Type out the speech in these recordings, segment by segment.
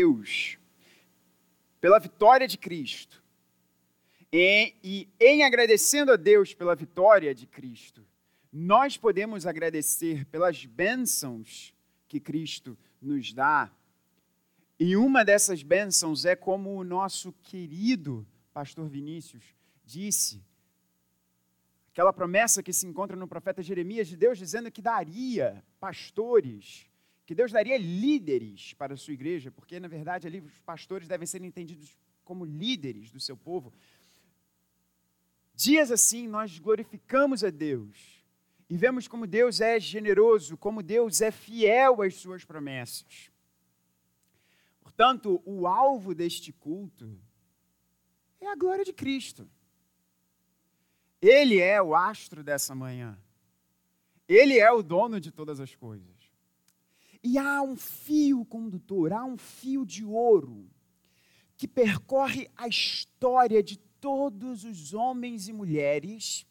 Deus pela vitória de Cristo e, e em agradecendo a Deus pela vitória de Cristo, nós podemos agradecer pelas bênçãos que Cristo nos dá. E uma dessas bênçãos é como o nosso querido pastor Vinícius disse, aquela promessa que se encontra no profeta Jeremias de Deus dizendo que daria pastores que Deus daria líderes para a sua igreja, porque na verdade ali os pastores devem ser entendidos como líderes do seu povo. Dias assim nós glorificamos a Deus e vemos como Deus é generoso, como Deus é fiel às suas promessas. Portanto, o alvo deste culto é a glória de Cristo. Ele é o astro dessa manhã. Ele é o dono de todas as coisas. E há um fio condutor, há um fio de ouro que percorre a história de todos os homens e mulheres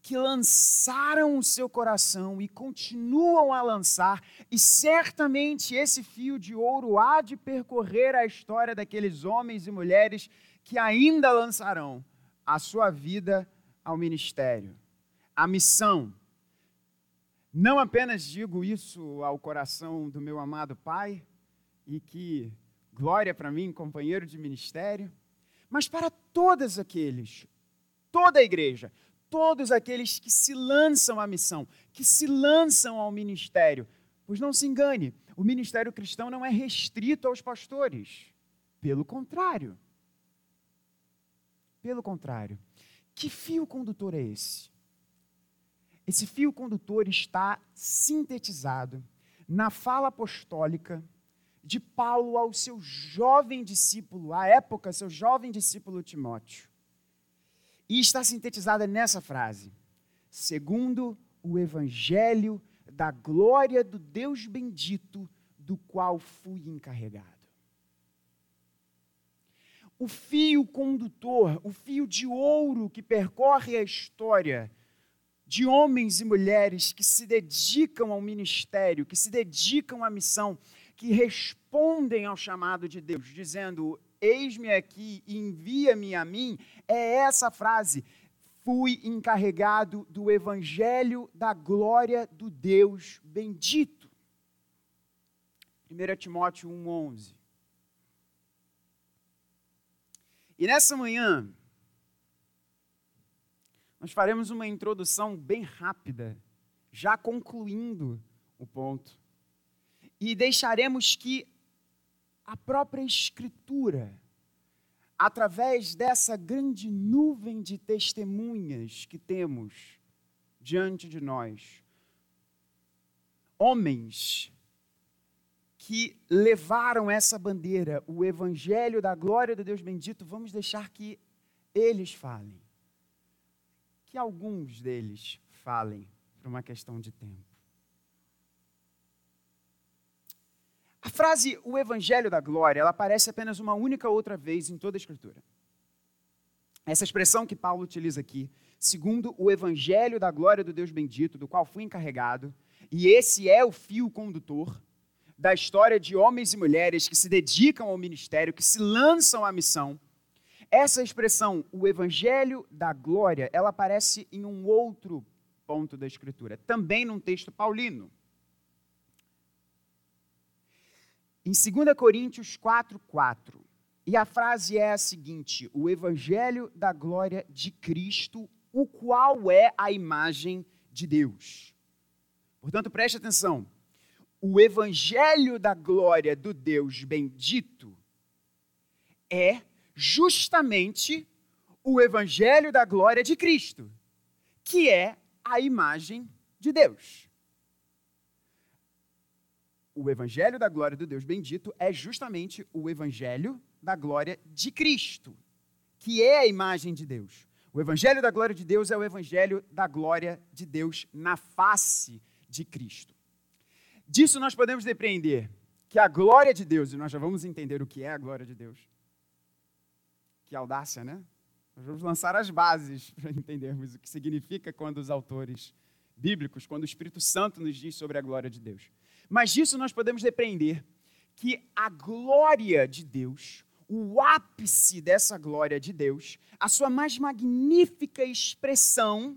que lançaram o seu coração e continuam a lançar, e certamente esse fio de ouro há de percorrer a história daqueles homens e mulheres que ainda lançarão a sua vida ao ministério. A missão não apenas digo isso ao coração do meu amado Pai, e que glória para mim, companheiro de ministério, mas para todos aqueles, toda a igreja, todos aqueles que se lançam à missão, que se lançam ao ministério. Pois não se engane, o ministério cristão não é restrito aos pastores. Pelo contrário. Pelo contrário. Que fio condutor é esse? Esse fio condutor está sintetizado na fala apostólica de Paulo ao seu jovem discípulo, à época, seu jovem discípulo Timóteo. E está sintetizada nessa frase: segundo o evangelho da glória do Deus bendito, do qual fui encarregado. O fio condutor, o fio de ouro que percorre a história de homens e mulheres que se dedicam ao ministério, que se dedicam à missão, que respondem ao chamado de Deus, dizendo: Eis-me aqui, envia-me a mim, é essa frase. Fui encarregado do evangelho da glória do Deus bendito. 1 Timóteo 1,11. E nessa manhã, nós faremos uma introdução bem rápida, já concluindo o ponto. E deixaremos que a própria Escritura, através dessa grande nuvem de testemunhas que temos diante de nós, homens que levaram essa bandeira, o Evangelho da glória do Deus bendito, vamos deixar que eles falem que alguns deles falem por uma questão de tempo. A frase o evangelho da glória, ela aparece apenas uma única outra vez em toda a escritura. Essa expressão que Paulo utiliza aqui, segundo o evangelho da glória do Deus bendito, do qual fui encarregado, e esse é o fio condutor da história de homens e mulheres que se dedicam ao ministério, que se lançam à missão, essa expressão, o evangelho da glória, ela aparece em um outro ponto da escritura, também num texto paulino. Em 2 Coríntios 4, 4. E a frase é a seguinte: o evangelho da glória de Cristo, o qual é a imagem de Deus. Portanto, preste atenção. O evangelho da glória do Deus bendito é justamente o evangelho da glória de Cristo, que é a imagem de Deus. O evangelho da glória do Deus bendito é justamente o evangelho da glória de Cristo, que é a imagem de Deus. O evangelho da glória de Deus é o evangelho da glória de Deus na face de Cristo. Disso nós podemos depreender que a glória de Deus, e nós já vamos entender o que é a glória de Deus, que audácia, né? Nós vamos lançar as bases para entendermos o que significa quando os autores bíblicos, quando o Espírito Santo nos diz sobre a glória de Deus. Mas disso nós podemos depreender que a glória de Deus, o ápice dessa glória de Deus, a sua mais magnífica expressão,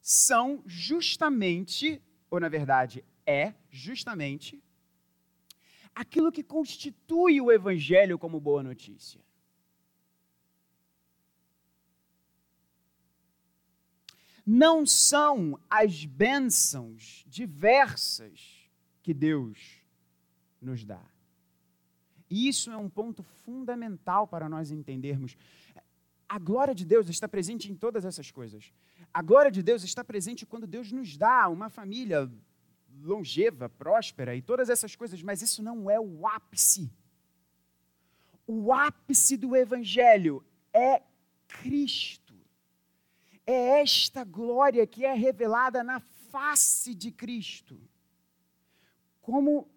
são justamente, ou na verdade é justamente, aquilo que constitui o Evangelho como boa notícia. Não são as bênçãos diversas que Deus nos dá. E isso é um ponto fundamental para nós entendermos. A glória de Deus está presente em todas essas coisas. A glória de Deus está presente quando Deus nos dá uma família longeva, próspera e todas essas coisas, mas isso não é o ápice. O ápice do Evangelho é Cristo. É esta glória que é revelada na face de Cristo. Como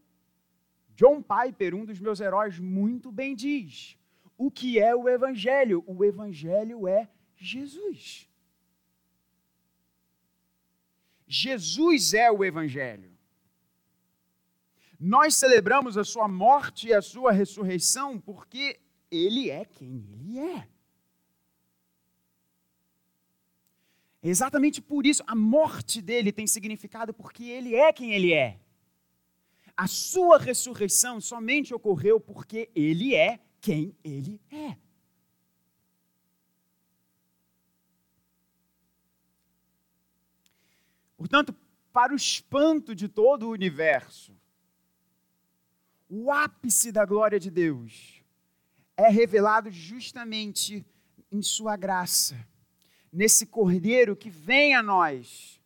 John Piper, um dos meus heróis, muito bem diz: o que é o Evangelho? O Evangelho é Jesus. Jesus é o Evangelho. Nós celebramos a sua morte e a sua ressurreição porque ele é quem ele é. Exatamente por isso, a morte dele tem significado porque ele é quem ele é. A sua ressurreição somente ocorreu porque ele é quem ele é. Portanto, para o espanto de todo o universo, o ápice da glória de Deus é revelado justamente em Sua graça, nesse Cordeiro que vem a nós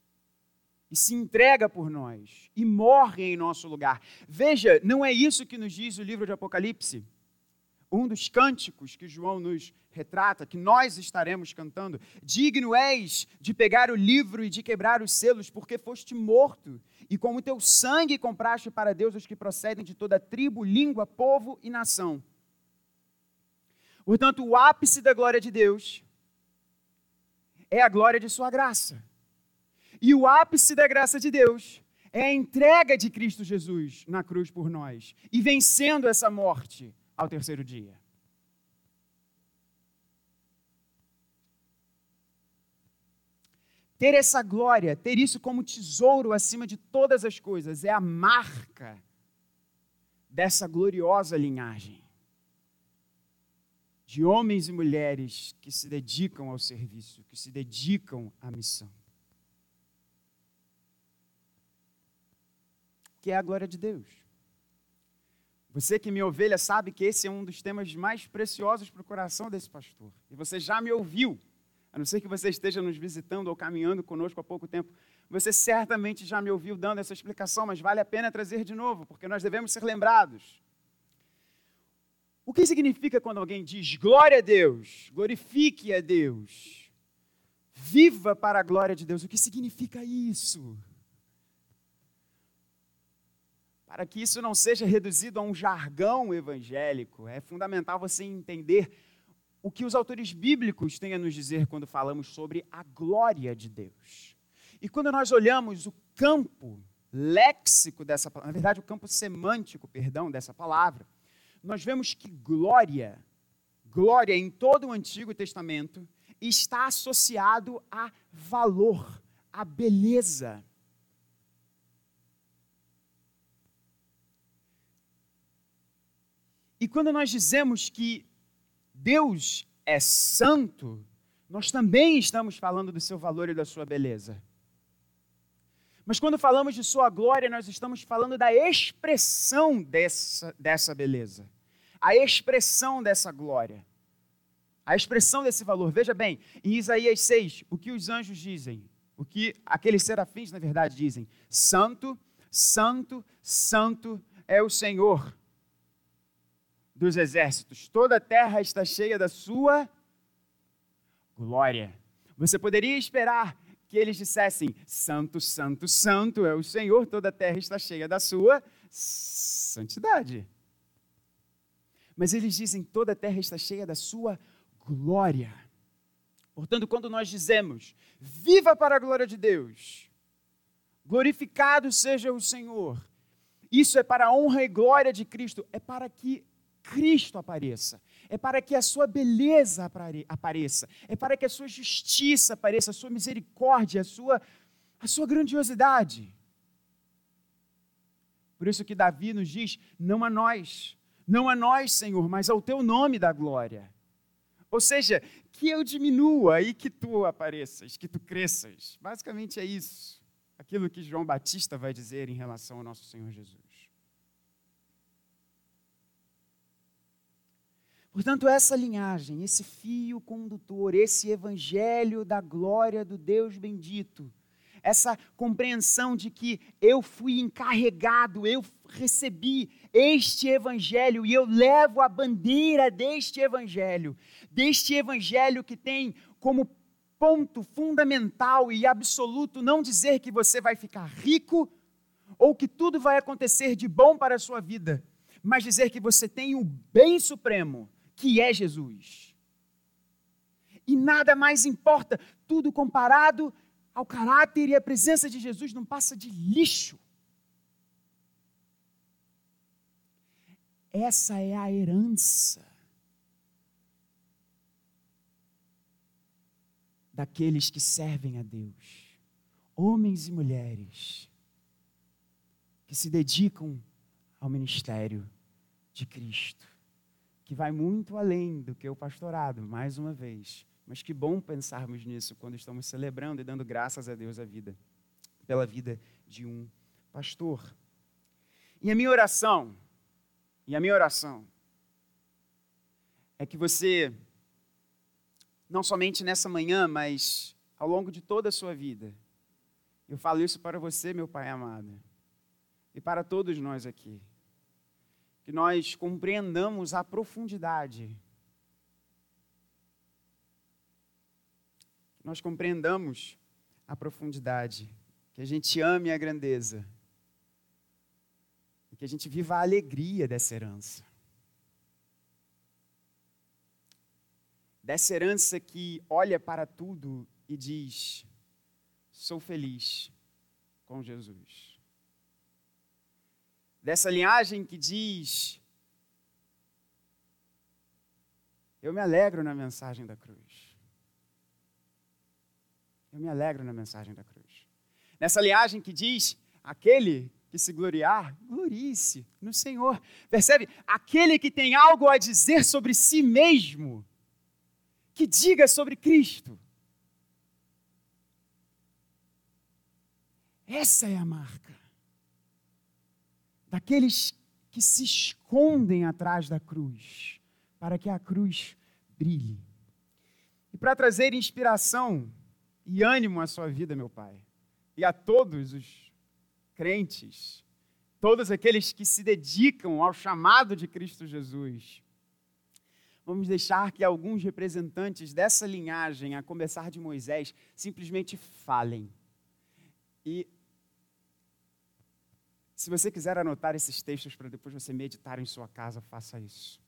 e se entrega por nós e morre em nosso lugar. Veja, não é isso que nos diz o livro de Apocalipse? Um dos cânticos que João nos retrata, que nós estaremos cantando. Digno és de pegar o livro e de quebrar os selos, porque foste morto, e com o teu sangue compraste para Deus os que procedem de toda tribo, língua, povo e nação. Portanto, o ápice da glória de Deus é a glória de Sua graça. E o ápice da graça de Deus é a entrega de Cristo Jesus na cruz por nós e vencendo essa morte ao terceiro dia. Ter essa glória, ter isso como tesouro acima de todas as coisas, é a marca dessa gloriosa linhagem de homens e mulheres que se dedicam ao serviço, que se dedicam à missão. Que é a glória de Deus. Você que me ovelha sabe que esse é um dos temas mais preciosos para o coração desse pastor. E você já me ouviu a não ser que você esteja nos visitando ou caminhando conosco há pouco tempo, você certamente já me ouviu dando essa explicação, mas vale a pena trazer de novo, porque nós devemos ser lembrados. O que significa quando alguém diz glória a Deus, glorifique a Deus, viva para a glória de Deus? O que significa isso? Para que isso não seja reduzido a um jargão evangélico, é fundamental você entender o que os autores bíblicos têm a nos dizer quando falamos sobre a glória de Deus. E quando nós olhamos o campo léxico dessa palavra, na verdade, o campo semântico, perdão, dessa palavra, nós vemos que glória, glória em todo o Antigo Testamento, está associado a valor, a beleza. E quando nós dizemos que Deus é santo, nós também estamos falando do seu valor e da sua beleza. Mas quando falamos de sua glória, nós estamos falando da expressão dessa, dessa beleza, a expressão dessa glória, a expressão desse valor. Veja bem, em Isaías 6, o que os anjos dizem, o que aqueles serafins, na verdade, dizem: Santo, Santo, Santo é o Senhor dos exércitos. Toda a terra está cheia da sua glória. Você poderia esperar que eles dissessem: Santo, Santo, Santo é o Senhor, toda a terra está cheia da sua santidade. Mas eles dizem: toda a terra está cheia da sua glória. Portanto, quando nós dizemos: Viva para a glória de Deus, glorificado seja o Senhor, Isso é para a honra e glória de Cristo, é para que Cristo apareça, é para que a sua beleza apareça, é para que a sua justiça apareça, a sua misericórdia, a sua, a sua grandiosidade. Por isso que Davi nos diz: não a nós, não a nós, Senhor, mas ao teu nome da glória. Ou seja, que eu diminua e que tu apareças, que tu cresças. Basicamente é isso. Aquilo que João Batista vai dizer em relação ao nosso Senhor Jesus. Portanto, essa linhagem, esse fio condutor, esse evangelho da glória do Deus bendito, essa compreensão de que eu fui encarregado, eu recebi este evangelho e eu levo a bandeira deste evangelho, deste evangelho que tem como ponto fundamental e absoluto não dizer que você vai ficar rico ou que tudo vai acontecer de bom para a sua vida, mas dizer que você tem o bem supremo, que é Jesus. E nada mais importa, tudo comparado ao caráter e à presença de Jesus não passa de lixo. Essa é a herança daqueles que servem a Deus, homens e mulheres que se dedicam ao ministério de Cristo, que vai muito além do que o pastorado, mais uma vez mas que bom pensarmos nisso quando estamos celebrando e dando graças a Deus a vida, pela vida de um pastor. E a minha oração, e a minha oração, é que você, não somente nessa manhã, mas ao longo de toda a sua vida, eu falo isso para você, meu Pai amado, e para todos nós aqui, que nós compreendamos a profundidade nós compreendamos a profundidade, que a gente ame a grandeza e que a gente viva a alegria dessa herança. Dessa herança que olha para tudo e diz: sou feliz com Jesus. Dessa linhagem que diz: eu me alegro na mensagem da cruz. Eu me alegro na mensagem da cruz. Nessa linhagem que diz: aquele que se gloriar, glorie-se no Senhor. Percebe? Aquele que tem algo a dizer sobre si mesmo, que diga sobre Cristo. Essa é a marca daqueles que se escondem atrás da cruz, para que a cruz brilhe. E para trazer inspiração e ânimo à sua vida, meu Pai, e a todos os crentes, todos aqueles que se dedicam ao chamado de Cristo Jesus. Vamos deixar que alguns representantes dessa linhagem, a começar de Moisés, simplesmente falem. E se você quiser anotar esses textos para depois você meditar em sua casa, faça isso.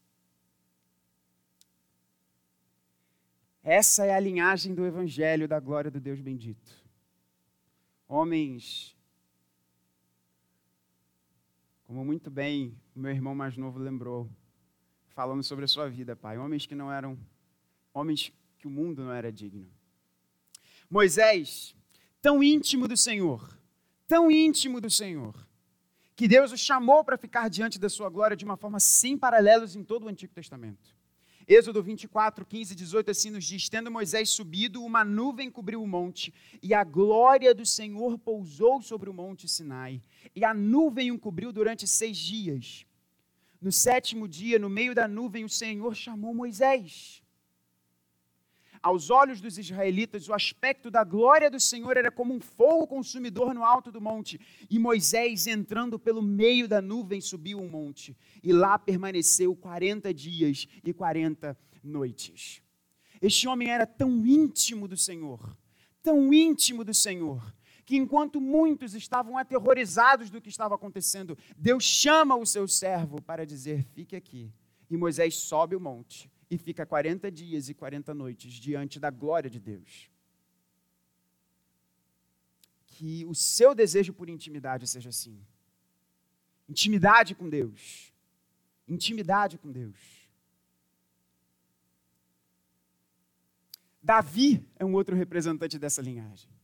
Essa é a linhagem do Evangelho da glória do Deus bendito. Homens, como muito bem o meu irmão mais novo lembrou, falando sobre a sua vida, pai. Homens que não eram, homens que o mundo não era digno. Moisés, tão íntimo do Senhor, tão íntimo do Senhor, que Deus o chamou para ficar diante da sua glória de uma forma sem paralelos em todo o Antigo Testamento. Êxodo 24, 15 e 18 assim nos diz: Tendo Moisés subido, uma nuvem cobriu o monte, e a glória do Senhor pousou sobre o monte Sinai. E a nuvem o cobriu durante seis dias. No sétimo dia, no meio da nuvem, o Senhor chamou Moisés. Aos olhos dos israelitas, o aspecto da glória do Senhor era como um fogo consumidor no alto do monte. E Moisés, entrando pelo meio da nuvem, subiu um monte. E lá permaneceu 40 dias e 40 noites. Este homem era tão íntimo do Senhor, tão íntimo do Senhor, que enquanto muitos estavam aterrorizados do que estava acontecendo, Deus chama o seu servo para dizer: fique aqui. E Moisés sobe o monte e fica 40 dias e 40 noites diante da glória de Deus. Que o seu desejo por intimidade seja assim. Intimidade com Deus. Intimidade com Deus. Davi é um outro representante dessa linhagem.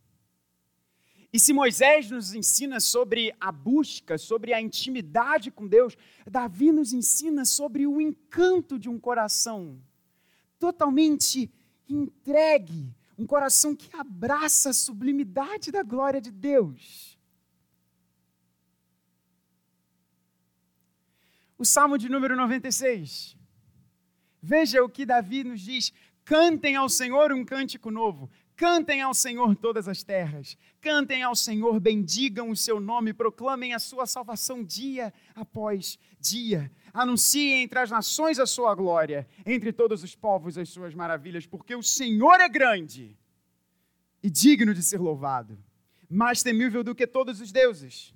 E se Moisés nos ensina sobre a busca, sobre a intimidade com Deus, Davi nos ensina sobre o encanto de um coração totalmente entregue, um coração que abraça a sublimidade da glória de Deus. O Salmo de número 96. Veja o que Davi nos diz: cantem ao Senhor um cântico novo, Cantem ao Senhor todas as terras, cantem ao Senhor, bendigam o seu nome, proclamem a sua salvação dia após dia. Anunciem entre as nações a sua glória, entre todos os povos as suas maravilhas, porque o Senhor é grande e digno de ser louvado, mais temível do que todos os deuses.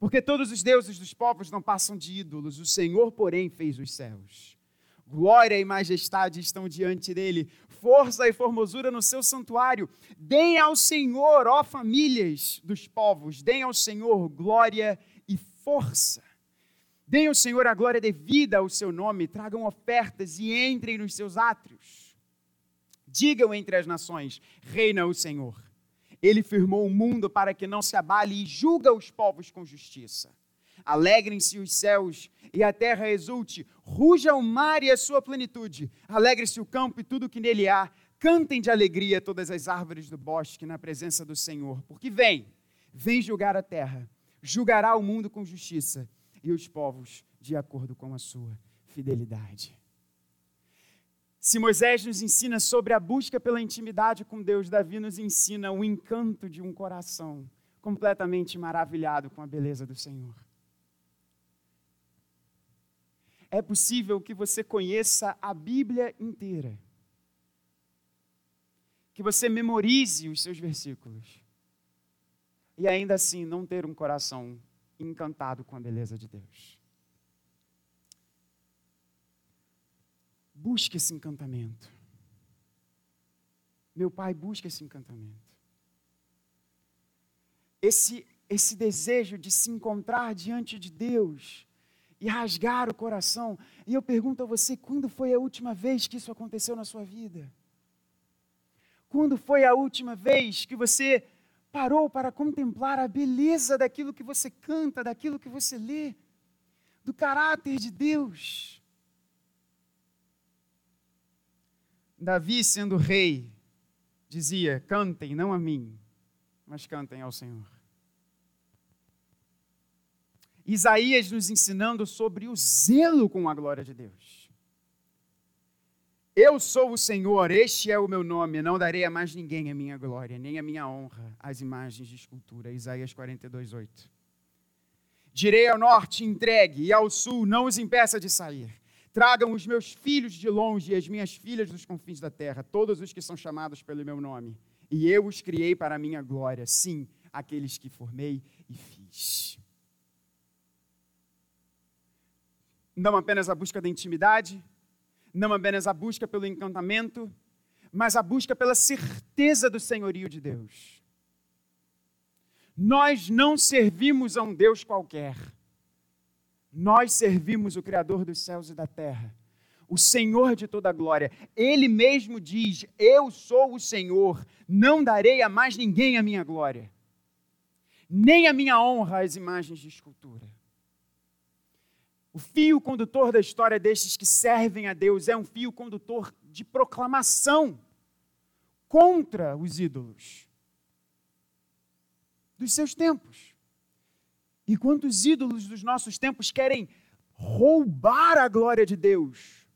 Porque todos os deuses dos povos não passam de ídolos, o Senhor, porém, fez os céus. Glória e majestade estão diante dele, força e formosura no seu santuário. Deem ao Senhor, ó famílias dos povos, deem ao Senhor glória e força. Deem ao Senhor a glória devida ao seu nome, tragam ofertas e entrem nos seus átrios. Digam entre as nações: reina o Senhor. Ele firmou o mundo para que não se abale e julga os povos com justiça. Alegrem-se os céus e a terra exulte, ruja o mar e a sua plenitude, alegre-se o campo e tudo que nele há, cantem de alegria todas as árvores do bosque na presença do Senhor, porque vem, vem julgar a terra, julgará o mundo com justiça e os povos de acordo com a sua fidelidade. Se Moisés nos ensina sobre a busca pela intimidade com Deus, Davi nos ensina o encanto de um coração completamente maravilhado com a beleza do Senhor é possível que você conheça a Bíblia inteira, que você memorize os seus versículos, e ainda assim não ter um coração encantado com a beleza de Deus. Busque esse encantamento. Meu pai busca esse encantamento. Esse, esse desejo de se encontrar diante de Deus e rasgar o coração. E eu pergunto a você: quando foi a última vez que isso aconteceu na sua vida? Quando foi a última vez que você parou para contemplar a beleza daquilo que você canta, daquilo que você lê, do caráter de Deus? Davi, sendo rei, dizia: Cantem não a mim, mas cantem ao Senhor. Isaías nos ensinando sobre o zelo com a glória de Deus. Eu sou o Senhor, este é o meu nome, não darei a mais ninguém a minha glória, nem a minha honra, as imagens de escultura. Isaías 42, 8. Direi ao norte, entregue, e ao sul, não os impeça de sair. Tragam os meus filhos de longe e as minhas filhas dos confins da terra, todos os que são chamados pelo meu nome. E eu os criei para a minha glória, sim, aqueles que formei e fiz. Não apenas a busca da intimidade, não apenas a busca pelo encantamento, mas a busca pela certeza do senhorio de Deus. Nós não servimos a um Deus qualquer. Nós servimos o Criador dos céus e da terra, o Senhor de toda a glória. Ele mesmo diz: Eu sou o Senhor, não darei a mais ninguém a minha glória, nem a minha honra às imagens de escultura. O fio condutor da história destes que servem a Deus é um fio condutor de proclamação contra os ídolos dos seus tempos. E quantos ídolos dos nossos tempos querem roubar a glória de Deus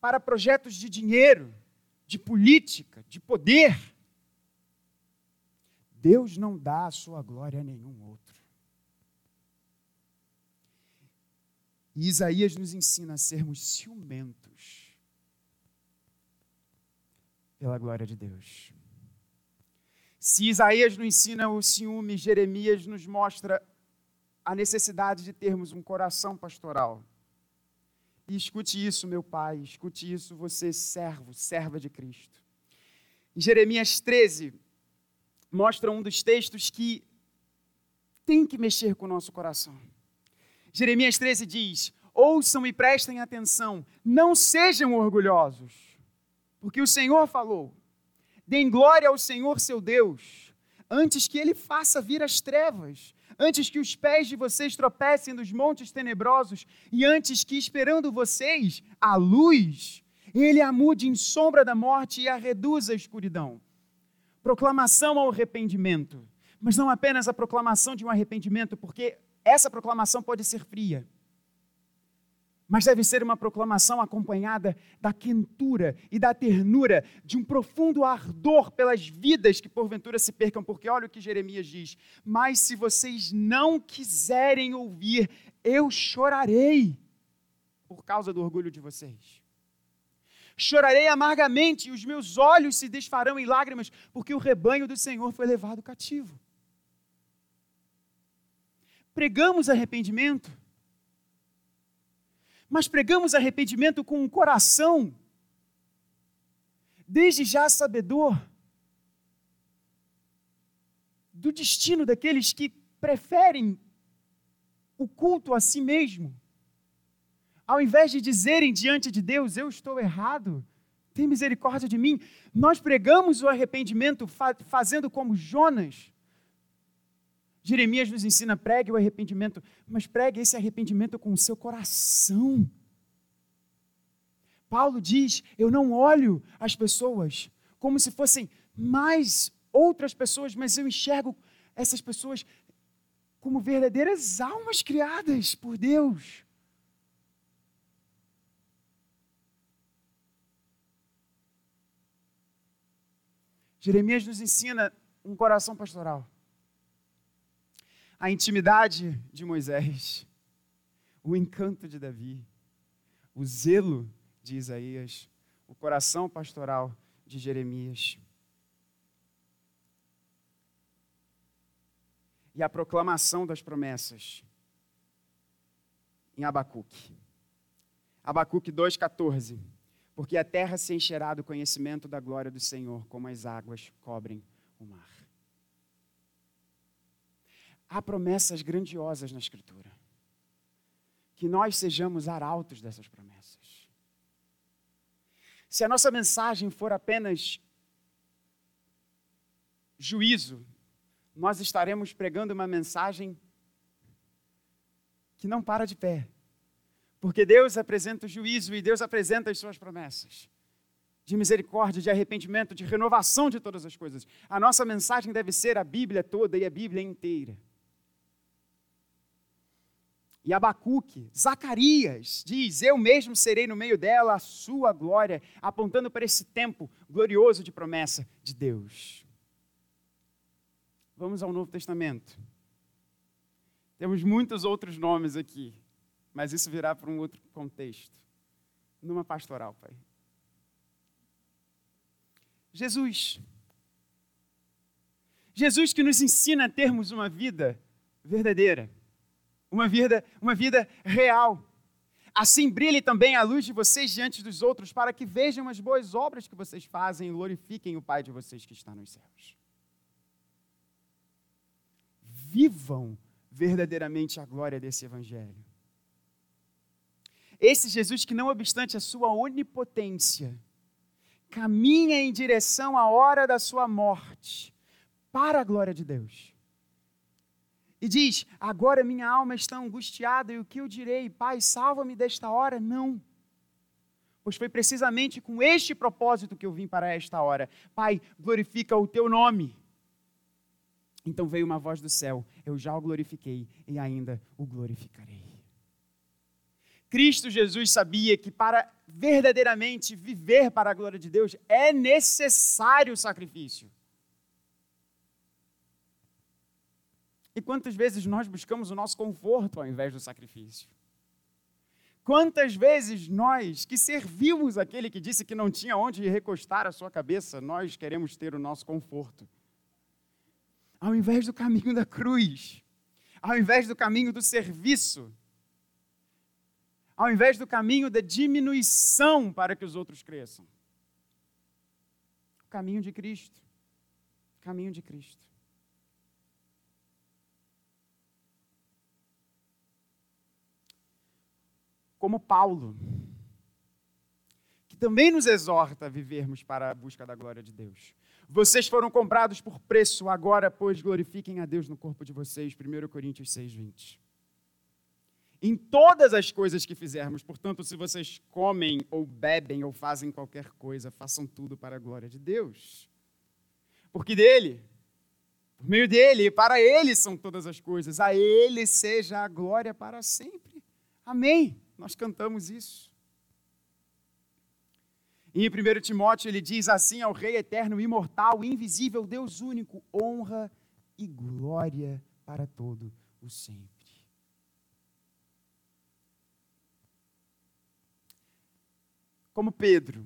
para projetos de dinheiro, de política, de poder? Deus não dá a sua glória a nenhum outro. E Isaías nos ensina a sermos ciumentos pela glória de Deus. Se Isaías nos ensina o ciúme, Jeremias nos mostra a necessidade de termos um coração pastoral. E escute isso, meu pai, escute isso, você, servo, serva de Cristo. Em Jeremias 13, mostra um dos textos que tem que mexer com o nosso coração. Jeremias 13 diz: Ouçam e prestem atenção, não sejam orgulhosos, porque o Senhor falou. Deem glória ao Senhor seu Deus, antes que ele faça vir as trevas, antes que os pés de vocês tropecem nos montes tenebrosos, e antes que, esperando vocês, a luz, ele a mude em sombra da morte e a reduza à escuridão. Proclamação ao arrependimento, mas não apenas a proclamação de um arrependimento, porque essa proclamação pode ser fria mas deve ser uma proclamação acompanhada da quentura e da ternura, de um profundo ardor pelas vidas que porventura se percam, porque olha o que Jeremias diz: Mas se vocês não quiserem ouvir, eu chorarei por causa do orgulho de vocês. Chorarei amargamente e os meus olhos se desfarão em lágrimas, porque o rebanho do Senhor foi levado cativo. Pregamos arrependimento, mas pregamos arrependimento com um coração, desde já sabedor do destino daqueles que preferem o culto a si mesmo. Ao invés de dizerem diante de Deus, eu estou errado, tem misericórdia de mim, nós pregamos o arrependimento fazendo como Jonas, Jeremias nos ensina: pregue o arrependimento, mas pregue esse arrependimento com o seu coração. Paulo diz: Eu não olho as pessoas como se fossem mais outras pessoas, mas eu enxergo essas pessoas como verdadeiras almas criadas por Deus. Jeremias nos ensina um coração pastoral a intimidade de Moisés, o encanto de Davi, o zelo de Isaías, o coração pastoral de Jeremias. E a proclamação das promessas em Abacuque. Abacuque 2,14. Porque a terra se encherá do conhecimento da glória do Senhor, como as águas cobrem o mar. Há promessas grandiosas na Escritura. Que nós sejamos arautos dessas promessas. Se a nossa mensagem for apenas juízo, nós estaremos pregando uma mensagem que não para de pé. Porque Deus apresenta o juízo e Deus apresenta as suas promessas de misericórdia, de arrependimento, de renovação de todas as coisas. A nossa mensagem deve ser a Bíblia toda e a Bíblia inteira e Abacuque, Zacarias diz: Eu mesmo serei no meio dela a sua glória, apontando para esse tempo glorioso de promessa de Deus. Vamos ao Novo Testamento. Temos muitos outros nomes aqui, mas isso virá para um outro contexto. Numa pastoral, Pai. Jesus. Jesus que nos ensina a termos uma vida verdadeira uma vida, uma vida real. Assim brilhe também a luz de vocês diante dos outros, para que vejam as boas obras que vocês fazem e glorifiquem o Pai de vocês que está nos céus. Vivam verdadeiramente a glória desse Evangelho. Esse Jesus que, não obstante a sua onipotência, caminha em direção à hora da sua morte, para a glória de Deus e diz: Agora minha alma está angustiada, e o que eu direi? Pai, salva-me desta hora? Não. Pois foi precisamente com este propósito que eu vim para esta hora. Pai, glorifica o teu nome. Então veio uma voz do céu: Eu já o glorifiquei e ainda o glorificarei. Cristo Jesus sabia que para verdadeiramente viver para a glória de Deus é necessário o sacrifício. E quantas vezes nós buscamos o nosso conforto ao invés do sacrifício? Quantas vezes nós, que servimos aquele que disse que não tinha onde recostar a sua cabeça, nós queremos ter o nosso conforto? Ao invés do caminho da cruz, ao invés do caminho do serviço, ao invés do caminho da diminuição para que os outros cresçam. O caminho de Cristo. O caminho de Cristo. Como Paulo, que também nos exorta a vivermos para a busca da glória de Deus. Vocês foram comprados por preço, agora, pois, glorifiquem a Deus no corpo de vocês. 1 Coríntios 6, 20. Em todas as coisas que fizermos, portanto, se vocês comem ou bebem ou fazem qualquer coisa, façam tudo para a glória de Deus. Porque dele, por meio dele para ele são todas as coisas, a ele seja a glória para sempre. Amém. Nós cantamos isso. E em 1 Timóteo ele diz assim ao Rei eterno, imortal, invisível, Deus único, honra e glória para todo o sempre. Como Pedro,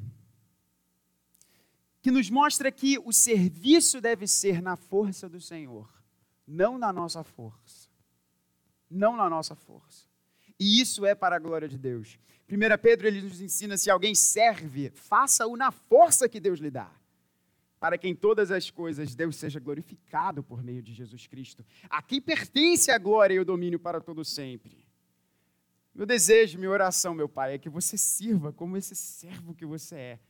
que nos mostra que o serviço deve ser na força do Senhor, não na nossa força. Não na nossa força. E isso é para a glória de Deus. 1 Pedro ele nos ensina: se alguém serve, faça-o na força que Deus lhe dá. Para que em todas as coisas Deus seja glorificado por meio de Jesus Cristo. A quem pertence a glória e o domínio para todo sempre. Meu desejo, minha oração, meu Pai, é que você sirva como esse servo que você é.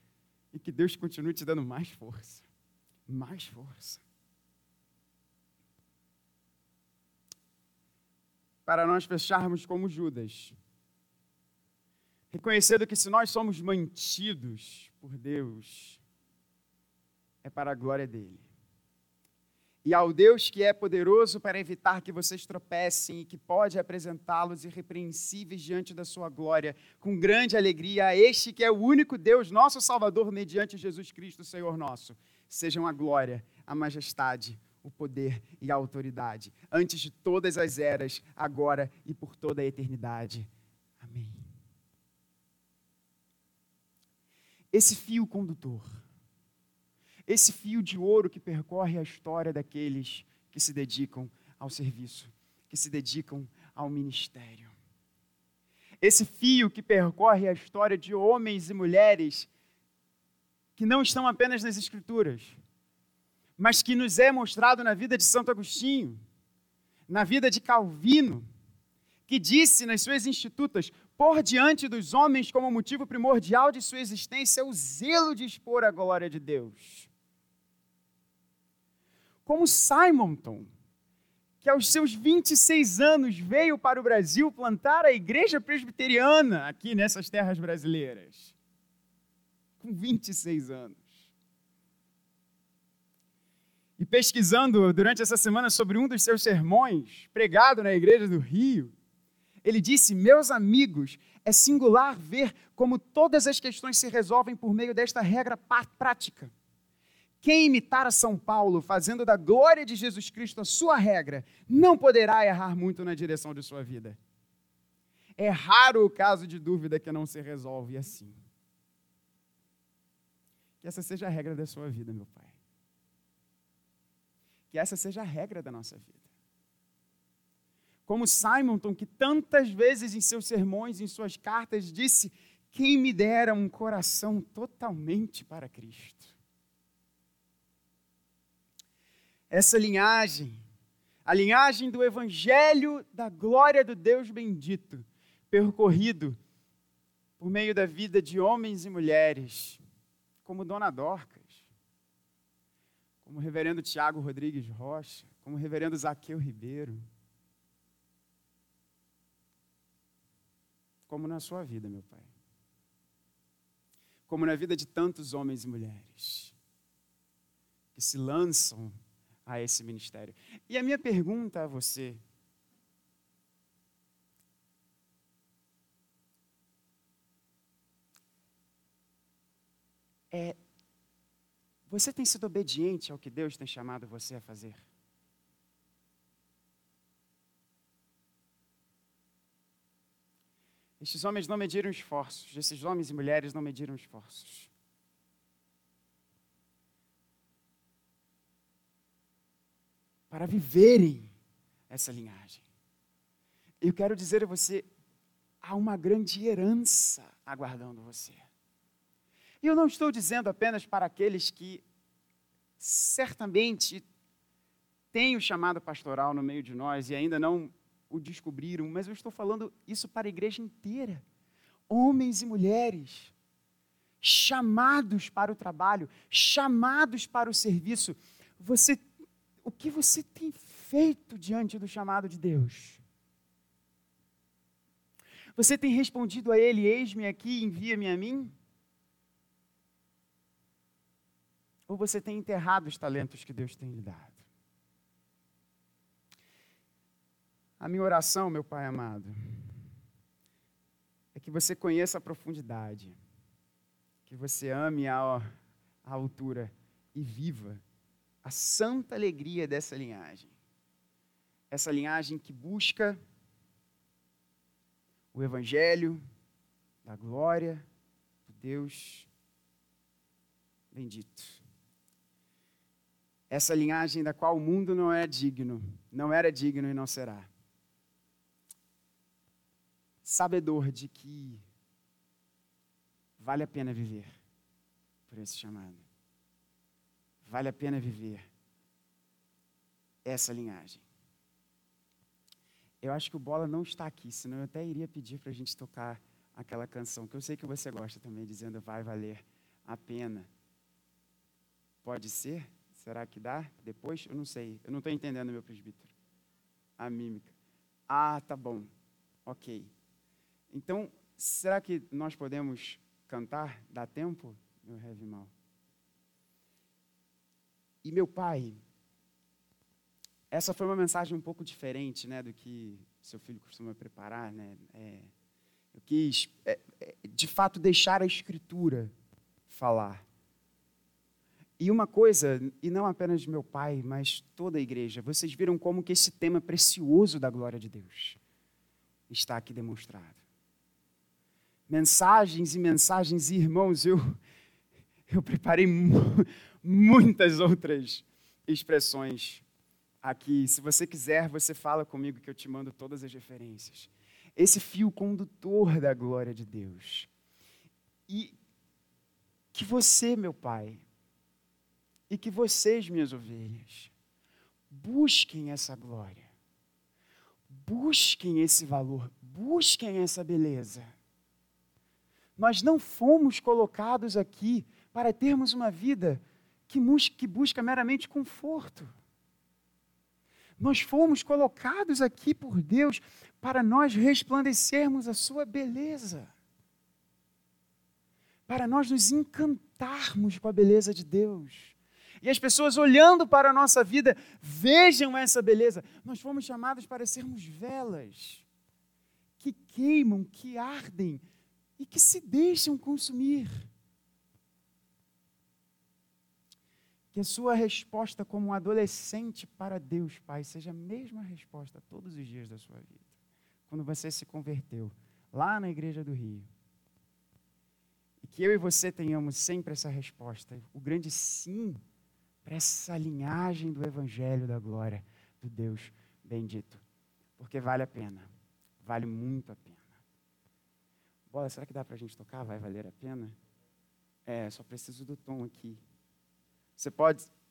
E que Deus continue te dando mais força. Mais força. Para nós fecharmos como Judas reconhecendo que se nós somos mantidos por Deus, é para a glória dele. E ao Deus que é poderoso para evitar que vocês tropecem e que pode apresentá-los irrepreensíveis diante da sua glória, com grande alegria, a este que é o único Deus, nosso Salvador, mediante Jesus Cristo, Senhor nosso, sejam a glória, a majestade, o poder e a autoridade, antes de todas as eras, agora e por toda a eternidade. Amém. esse fio condutor, esse fio de ouro que percorre a história daqueles que se dedicam ao serviço, que se dedicam ao ministério. Esse fio que percorre a história de homens e mulheres que não estão apenas nas Escrituras, mas que nos é mostrado na vida de Santo Agostinho, na vida de Calvino, que disse nas suas institutas: por diante dos homens como motivo primordial de sua existência o zelo de expor a glória de Deus. Como Simonton, que aos seus 26 anos veio para o Brasil plantar a igreja presbiteriana aqui nessas terras brasileiras. Com 26 anos. E pesquisando durante essa semana sobre um dos seus sermões, pregado na igreja do Rio, ele disse: Meus amigos, é singular ver como todas as questões se resolvem por meio desta regra prática. Quem imitar a São Paulo, fazendo da glória de Jesus Cristo a sua regra, não poderá errar muito na direção de sua vida. É raro o caso de dúvida que não se resolve assim. Que essa seja a regra da sua vida, meu Pai. Que essa seja a regra da nossa vida como Simonton, que tantas vezes em seus sermões, em suas cartas, disse: Quem me dera um coração totalmente para Cristo. Essa linhagem, a linhagem do Evangelho da glória do Deus bendito, percorrido por meio da vida de homens e mulheres, como Dona Dorcas, como o reverendo Tiago Rodrigues Rocha, como o reverendo Zaqueu Ribeiro como na sua vida, meu Pai. Como na vida de tantos homens e mulheres que se lançam a esse ministério. E a minha pergunta a você é: você tem sido obediente ao que Deus tem chamado você a fazer? Estes homens não mediram esforços, esses homens e mulheres não mediram esforços. Para viverem essa linhagem. Eu quero dizer a você, há uma grande herança aguardando você. E eu não estou dizendo apenas para aqueles que certamente têm o chamado pastoral no meio de nós e ainda não o descobriram, mas eu estou falando isso para a igreja inteira. homens e mulheres, chamados para o trabalho, chamados para o serviço. Você, o que você tem feito diante do chamado de Deus? Você tem respondido a Ele: Eis-me aqui, envia-me a mim? Ou você tem enterrado os talentos que Deus tem lhe dado? A minha oração, meu Pai amado, é que você conheça a profundidade, que você ame a, a altura e viva a santa alegria dessa linhagem. Essa linhagem que busca o Evangelho da glória do Deus bendito. Essa linhagem da qual o mundo não é digno, não era digno e não será sabedor de que vale a pena viver por esse chamado. Vale a pena viver essa linhagem. Eu acho que o Bola não está aqui, senão eu até iria pedir para a gente tocar aquela canção, que eu sei que você gosta também, dizendo vai valer a pena. Pode ser? Será que dá? Depois? Eu não sei. Eu não estou entendendo, meu presbítero. A mímica. Ah, tá bom. Ok. Então, será que nós podemos cantar? Dá tempo, meu heavy mal? E meu pai, essa foi uma mensagem um pouco diferente, né, do que seu filho costuma preparar, né? É, eu quis, é, é, de fato, deixar a escritura falar. E uma coisa, e não apenas meu pai, mas toda a igreja, vocês viram como que esse tema precioso da glória de Deus está aqui demonstrado mensagens e mensagens, e irmãos, eu, eu preparei muitas outras expressões aqui. Se você quiser, você fala comigo que eu te mando todas as referências. Esse fio condutor da glória de Deus. E que você, meu Pai, e que vocês, minhas ovelhas, busquem essa glória, busquem esse valor, busquem essa beleza nós não fomos colocados aqui para termos uma vida que, busca meramente conforto. Nós fomos colocados aqui por Deus para nós resplandecermos a Sua beleza, para nós nos encantarmos com a beleza de Deus. E as pessoas olhando para a nossa vida vejam essa beleza. Nós fomos chamados para sermos velas que queimam, que ardem e que se deixam consumir. Que a sua resposta como adolescente para Deus, Pai, seja a mesma resposta todos os dias da sua vida. Quando você se converteu lá na igreja do Rio. E que eu e você tenhamos sempre essa resposta, o grande sim para essa linhagem do evangelho da glória do Deus bendito. Porque vale a pena, vale muito a pena. Bola, será que dá para a gente tocar? Vai valer a pena? É, só preciso do tom aqui. Você pode,